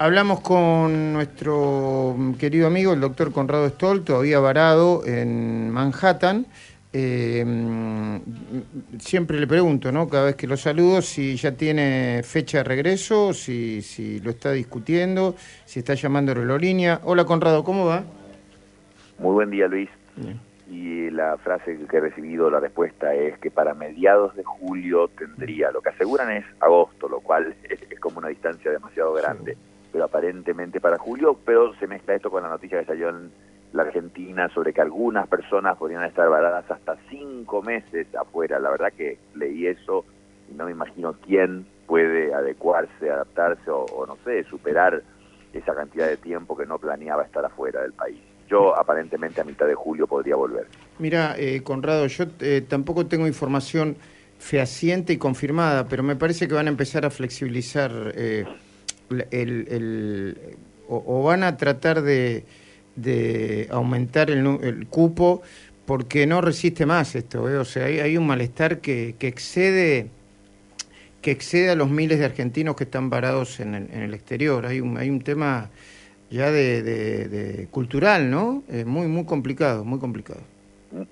Hablamos con nuestro querido amigo, el doctor Conrado Stoll, todavía varado en Manhattan. Eh, siempre le pregunto, ¿no? Cada vez que lo saludo, si ya tiene fecha de regreso, si, si lo está discutiendo, si está llamando a la aerolínea. Hola Conrado, ¿cómo va? Muy buen día, Luis. Y la frase que he recibido, la respuesta es que para mediados de julio tendría, lo que aseguran es agosto, lo cual es, como una distancia demasiado grande aparentemente para julio, pero se mezcla esto con la noticia que salió en la Argentina sobre que algunas personas podrían estar varadas hasta cinco meses afuera. La verdad que leí eso y no me imagino quién puede adecuarse, adaptarse o, no sé, superar esa cantidad de tiempo que no planeaba estar afuera del país. Yo aparentemente a mitad de julio podría volver. Mira, eh, Conrado, yo eh, tampoco tengo información fehaciente y confirmada, pero me parece que van a empezar a flexibilizar eh, el, o, van a tratar de, de aumentar el, el, cupo porque no resiste más esto, ¿eh? o sea, hay, hay un malestar que, que, excede que excede a los miles de argentinos que están varados en el, en el exterior. Hay un, hay un tema ya de, de, cultural, ¿no? muy, muy complicado, muy complicado.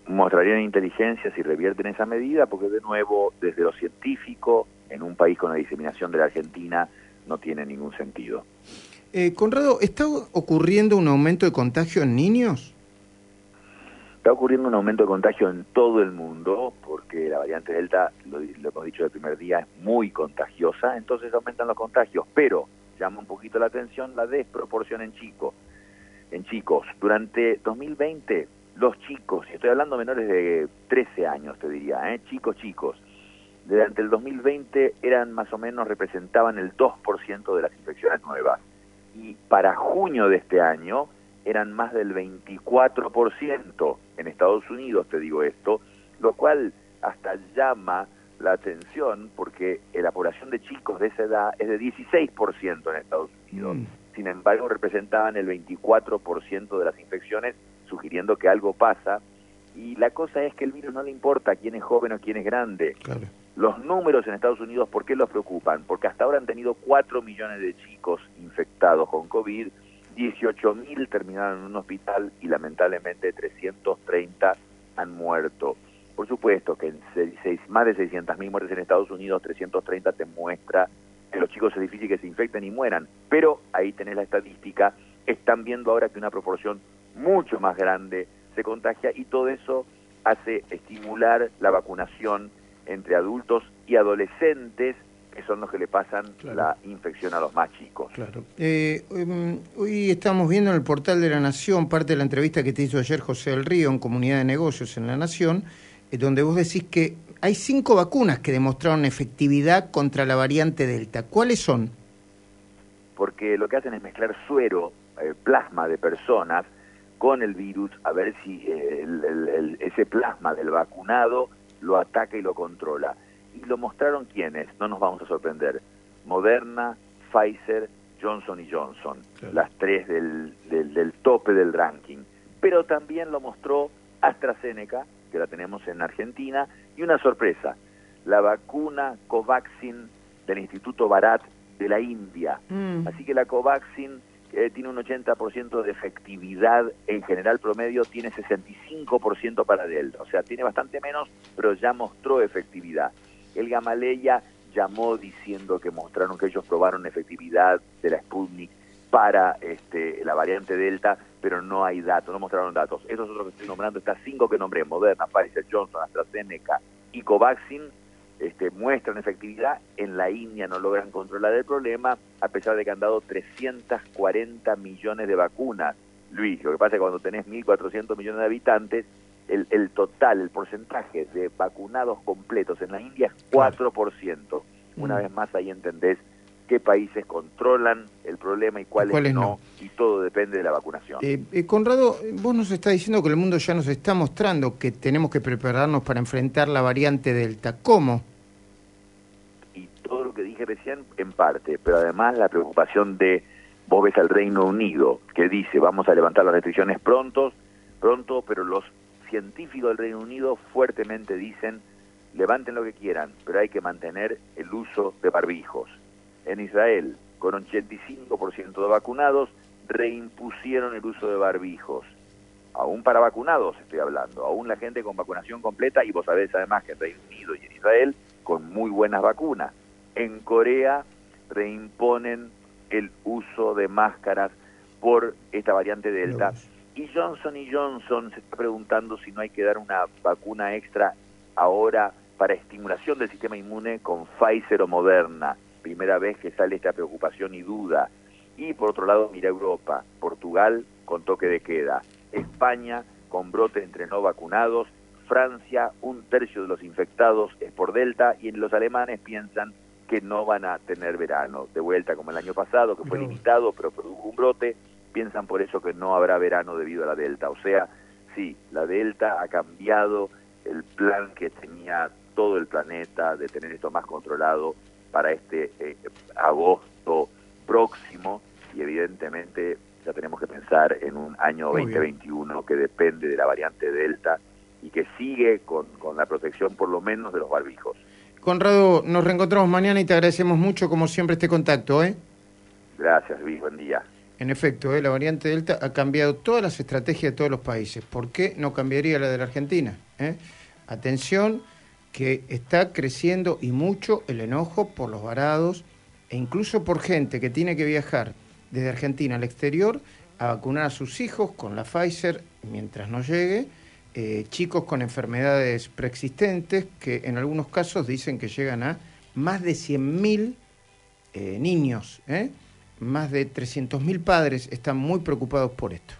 Mostrarían inteligencia si revierten esa medida, porque de nuevo, desde lo científico, en un país con la diseminación de la Argentina, no tiene ningún sentido. Eh, Conrado, ¿está ocurriendo un aumento de contagio en niños? Está ocurriendo un aumento de contagio en todo el mundo porque la variante Delta, lo, hemos dicho el primer día, es muy contagiosa, entonces aumentan los contagios, pero llama un poquito la atención la desproporción en chicos. En chicos, durante 2020 los chicos, y estoy hablando menores de 13 años, te diría, ¿eh? chicos, chicos, durante el 2020 eran más o menos, representaban el 2% de las infecciones nuevas. Y para junio de este año eran más del 24% en Estados Unidos, te digo esto, lo cual hasta llama la atención porque la población de chicos de esa edad es de 16% en Estados Unidos. Mm. Sin embargo, representaban el 24% de las infecciones, sugiriendo que algo pasa. Y la cosa es que el virus no le importa quién es joven o quién es grande. Claro. Los números en Estados Unidos, ¿por qué los preocupan? Porque hasta ahora han tenido 4 millones de chicos infectados con COVID, 18 mil terminaron en un hospital y lamentablemente 330 han muerto. Por supuesto que en seis, más de 600 mil muertes en Estados Unidos, 330 te muestra que los chicos es difícil que se infecten y mueran. Pero ahí tenés la estadística, están viendo ahora que una proporción mucho más grande se contagia y todo eso hace estimular la vacunación entre adultos y adolescentes que son los que le pasan la infección a los más chicos. Claro. Eh, em, hoy estamos viendo en el portal de La Nación parte de la entrevista que te hizo ayer José del Río en Comunidad de Negocios en La Nación, eh, donde vos decís que hay cinco vacunas que demostraron efectividad contra la variante Delta. ¿Cuáles son? Porque lo que hacen es mezclar suero, eh, plasma de personas con el virus, a ver si ese plasma del vacunado lo ataca y lo controla. ¿Y lo mostraron quiénes? No nos vamos a sorprender. Moderna, Pfizer, Johnson y Johnson, las tres del, del, tope del ranking. Pero también lo mostró AstraZeneca, que la tenemos en Argentina, y una sorpresa, la vacuna Covaxin del Instituto Bharat de la India. Mm. Así que la Covaxin eh, tiene un 80% de efectividad en general promedio, tiene 65% para Delta, o sea, tiene bastante menos, pero ya mostró efectividad. El Gamaleya llamó diciendo que mostraron que ellos probaron efectividad de la Sputnik para este, la variante Delta, pero no hay datos, no mostraron datos. Esos otros que estoy nombrando, estas cinco que nombré, Moderna, Pfizer, Johnson, AstraZeneca y Covaxin, este, muestran efectividad, en la India no logran controlar el problema, a pesar de que han dado 340 millones de vacunas. Luis, lo que pasa es que cuando tenés 1.400 millones de habitantes, el, el, total, el porcentaje de vacunados completos en la India es 4%. Una mm. vez más ahí entendés qué países controlan el problema y cuáles, no, y todo depende de la vacunación. Eh, eh, Conrado, vos nos estás diciendo que el mundo ya nos está mostrando que tenemos que prepararnos para enfrentar la variante Delta. ¿Cómo? Y todo lo que dije recién, en parte, pero además la preocupación de, vos ves al Reino Unido, que dice, vamos a levantar las restricciones pronto, pronto, pero los científicos del Reino Unido fuertemente dicen, levanten lo que quieran, pero hay que mantener el uso de barbijos en Israel con 85% de vacunados, reimpusieron el uso de barbijos. Aún para vacunados estoy hablando, aún la gente con vacunación completa, y vos sabés además que en Reino Unido y en Israel, con muy buenas vacunas. En Corea reimponen el uso de máscaras por esta variante Delta. Y Johnson y Johnson se está preguntando si no hay que dar una vacuna extra ahora para estimulación del sistema inmune con Pfizer o Moderna. Primera vez que sale esta preocupación y duda. Y por otro lado, mira Europa, Portugal con toque de queda, España con brote entre no vacunados, Francia, un tercio de los infectados es por Delta. Y los alemanes piensan que no van a tener verano. De vuelta como el año pasado, que fue limitado pero produjo un brote, piensan por eso que no habrá verano debido a la Delta. O sea, sí, la Delta ha cambiado el plan que tenía todo el planeta de tener esto más controlado para este eh, agosto próximo y evidentemente ya tenemos que pensar en un año 2021 que depende de la variante Delta y que sigue con, con la protección por lo menos de los barbijos. Conrado, nos reencontramos mañana y te agradecemos mucho, como siempre, este contacto. ¿eh? Gracias, Luis. Buen día. En efecto, ¿eh? la variante Delta ha cambiado todas las estrategias de todos los países. ¿Por qué no cambiaría la de la Argentina? ¿Eh? Atención, que está creciendo y mucho el enojo por los varados e incluso por gente que tiene que viajar desde Argentina al exterior a vacunar a sus hijos con la Pfizer mientras no llegue eh, chicos con enfermedades preexistentes que en algunos casos dicen que llegan a más de 100.000 eh, niños. ¿eh? Más de 300.000 padres están muy preocupados por esto.